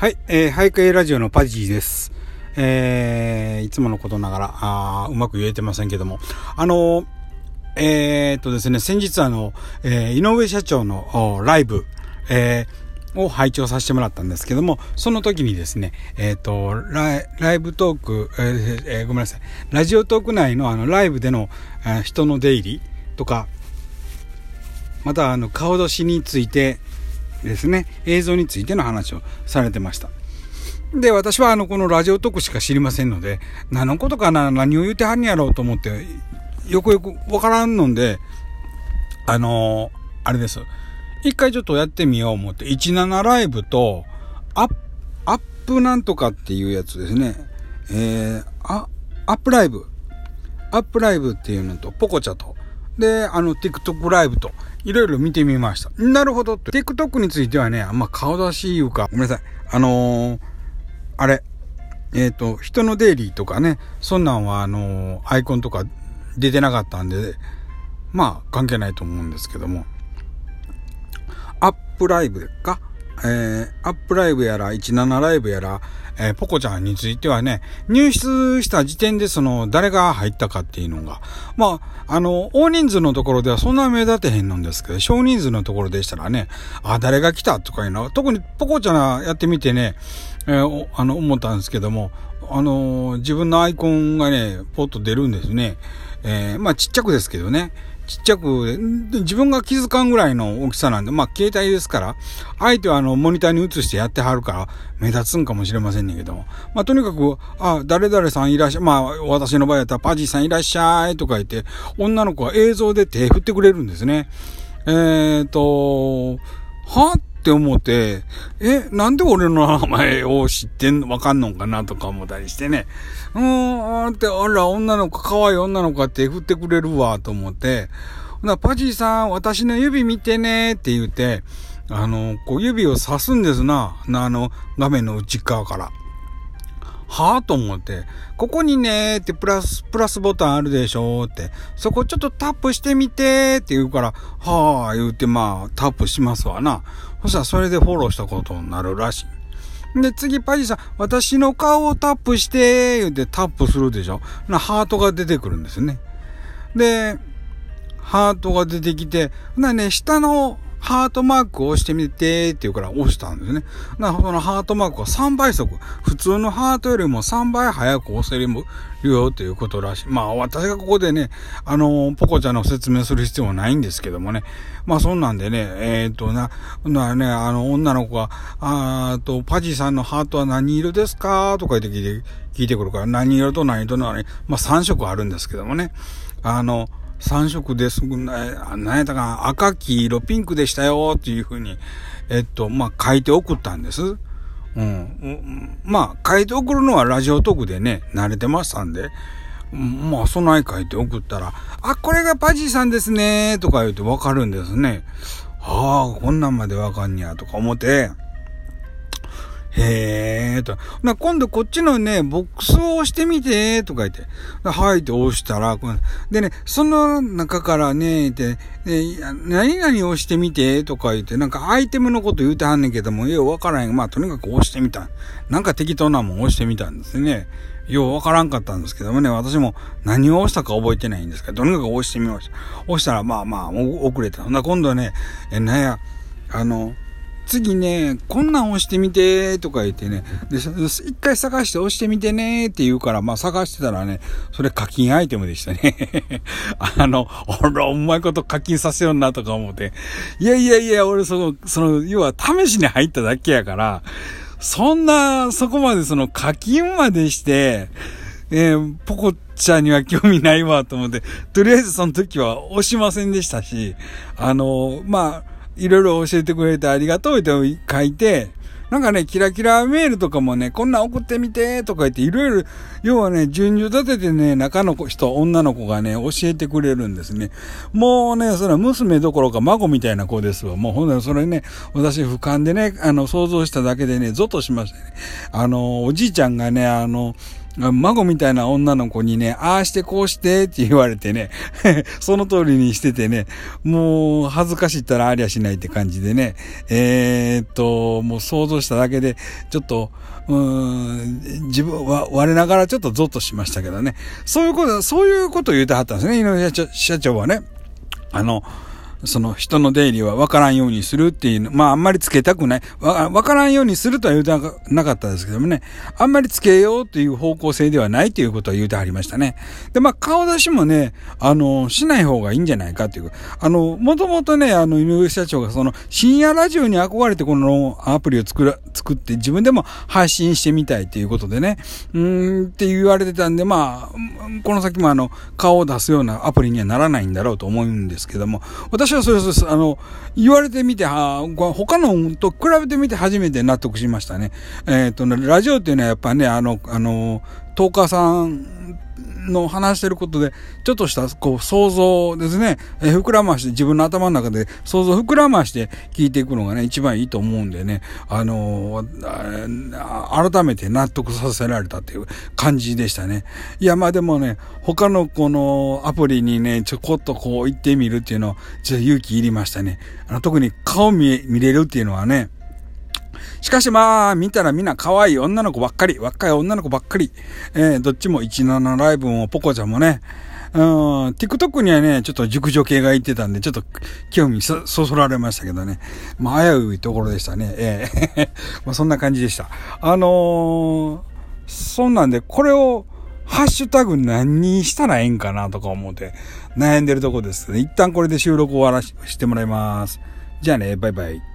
はい、えー、ハイカイラジオのパジーです。えー、いつものことながら、あうまく言えてませんけども、あのえー、っとですね、先日あの、えー、井上社長のライブ、えー、を拝聴させてもらったんですけども、その時にですね、えっ、とライ、ライブトーク、ええー、ごめんなさい、ラジオトーク内のあの、ライブでの、えー、人の出入りとか、またあの、顔出しについて、ですね、映像についての話をされてました。で、私はあの、このラジオトークしか知りませんので、何のことかな、何を言うてはんやろうと思って、よくよくわからんので、あのー、あれです。一回ちょっとやってみよう思って、17ライブと、アップ、アップなんとかっていうやつですね。えー、あ、アップライブ。アップライブっていうのと、ポコチャと、で、あの、TikTok ライブと、いろいろ見てみました。なるほど。TikTok についてはね、あんま顔出しいうか、ごめんなさい。あのー、あれ、えっ、ー、と、人のデイリーとかね、そんなんは、あのー、アイコンとか出てなかったんで、まあ、関係ないと思うんですけども、アップライブかえー、アップライブやら、17ライブやら、えー、ポコちゃんについてはね、入室した時点でその、誰が入ったかっていうのが、まあ、あの、大人数のところではそんな目立てへんのんですけど、少人数のところでしたらね、あ、誰が来たとかいうのは、特にポコちゃんやってみてね、えー、あの、思ったんですけども、あの自分のアイコンがね、ポッと出るんですね。えまあ、ちっちゃくですけどね。ちっちゃく、自分が気づかんぐらいの大きさなんで、まあ、携帯ですから、相手はあの、モニターに映してやってはるから、目立つんかもしれませんねんけども。まあ、とにかく、あ、誰々さんいらっしゃ、まあ、私の場合だったら、パジーさんいらっしゃいとか言って、女の子は映像で手振ってくれるんですね。えっ、ー、と、はっって思って、え、なんで俺の名前を知ってんの、わかんのかなとか思ったりしてね。うーん、って、あら、女の子、可愛い女の子って振ってくれるわ、と思って。ほな、パジーさん、私の指見てね、って言って、あの、こう指を刺すんですな。あの、画面の内側から。はぁと思って、ここにねってプラス、プラスボタンあるでしょって、そこちょっとタップしてみてーって言うから、はぁ言うてまあタップしますわな。そしたらそれでフォローしたことになるらしい。で、次、パジさん、私の顔をタップして、言うてタップするでしょな、ハートが出てくるんですね。で、ハートが出てきて、なね、下のハートマークを押してみてって言うから押したんですね。なそのハートマークは3倍速。普通のハートよりも3倍早く押せるよということらしい。まあ私がここでね、あの、ポコちゃんの説明する必要もないんですけどもね。まあそんなんでね、えー、っとな、なね、あの女の子が、あーと、パジさんのハートは何色ですか？とか言って聞いて、聞いてくるから、何色と何色のね、まあ3色あるんですけどもね。あの、3色です。何やったか赤、黄色、ピンクでしたよっていうふうに、えっと、まあ、書いて送ったんです。うん。まあ、書いて送るのはラジオトークでね、慣れてましたんで、まあ、そない書いて送ったら、あ、これがパジーさんですね、とか言うてわかるんですね。ああ、こんなんまでわかんにや、とか思って、へえと。な、今度こっちのね、ボックスを押してみて、とか言って。はいって押したら、でね、その中からね、で、何々押してみて、とか言って、なんかアイテムのこと言うてはんねんけども、ようわからん。まあ、とにかく押してみた。なんか適当なもん押してみたんですね。ようわからんかったんですけどもね、私も何を押したか覚えてないんですけど、とにかく押してみました。押したら、まあまあ、遅れた。な今度はね、え、なんや、あの、次ね、こんなん押してみて、とか言ってね、で、一回探して押してみてね、って言うから、まあ探してたらね、それ課金アイテムでしたね。あの、俺らうまいこと課金させようなとか思って、いやいやいや、俺その、その、要は試しに入っただけやから、そんな、そこまでその課金までして、えー、ポコちゃんには興味ないわと思って、とりあえずその時は押しませんでしたし、あの、まあ、いろいろ教えてくれてありがとうって書いて、なんかね、キラキラメールとかもね、こんなん送ってみて、とか言って、いろいろ、要はね、順序立ててね、中の人、女の子がね、教えてくれるんですね。もうね、それは娘どころか孫みたいな子ですわ。もうほんとそれね、私俯瞰でね、あの、想像しただけでね、ゾッとしましたね。あの、おじいちゃんがね、あの、孫みたいな女の子にね、ああしてこうしてって言われてね、その通りにしててね、もう恥ずかしいったらありゃしないって感じでね、えー、っと、もう想像しただけで、ちょっと、うーん、自分は我ながらちょっとゾッとしましたけどね。そういうこと、そういうことを言うてはったんですね、井上社長はね。あの、その人の出入りは分からんようにするっていう、まああんまりつけたくない。分からんようにするとは言うてなかったですけどもね、あんまりつけようという方向性ではないということは言うてはりましたね。で、まあ顔出しもね、あの、しない方がいいんじゃないかっていう。あの、もともとね、あの、井上社長がその深夜ラジオに憧れてこのアプリを作ら、作って自分でも配信してみたいということでね、うーんって言われてたんで、まあ、この先もあの、顔を出すようなアプリにはならないんだろうと思うんですけども、私私はそれです。あの、言われてみて、は他のと比べてみて初めて納得しましたね。えっ、ー、とね、ラジオっていうのはやっぱね、あの、あの、トーカーさんの話してることで、ちょっとしたこう想像ですね、え膨らまして、自分の頭の中で想像膨らまして聞いていくのがね、一番いいと思うんでね、あのー、改めて納得させられたっていう感じでしたね。いや、まあでもね、他のこのアプリにね、ちょこっとこう行ってみるっていうのは、ちょっと勇気いりましたね。あの特に顔見見れるっていうのはね、しかしまあ、見たらみんな可愛い女の子ばっかり、若い女の子ばっかり。えー、どっちも17ライブもポコちゃんもね、うん、TikTok にはね、ちょっと熟女系が言ってたんで、ちょっと興味そ、そそられましたけどね。まあ、危ういところでしたね。ええー、まあ、そんな感じでした。あのー、そんなんで、これを、ハッシュタグ何にしたらええんかなとか思って悩んでるとこです。一旦これで収録終わらしてもらいます。じゃあね、バイバイ。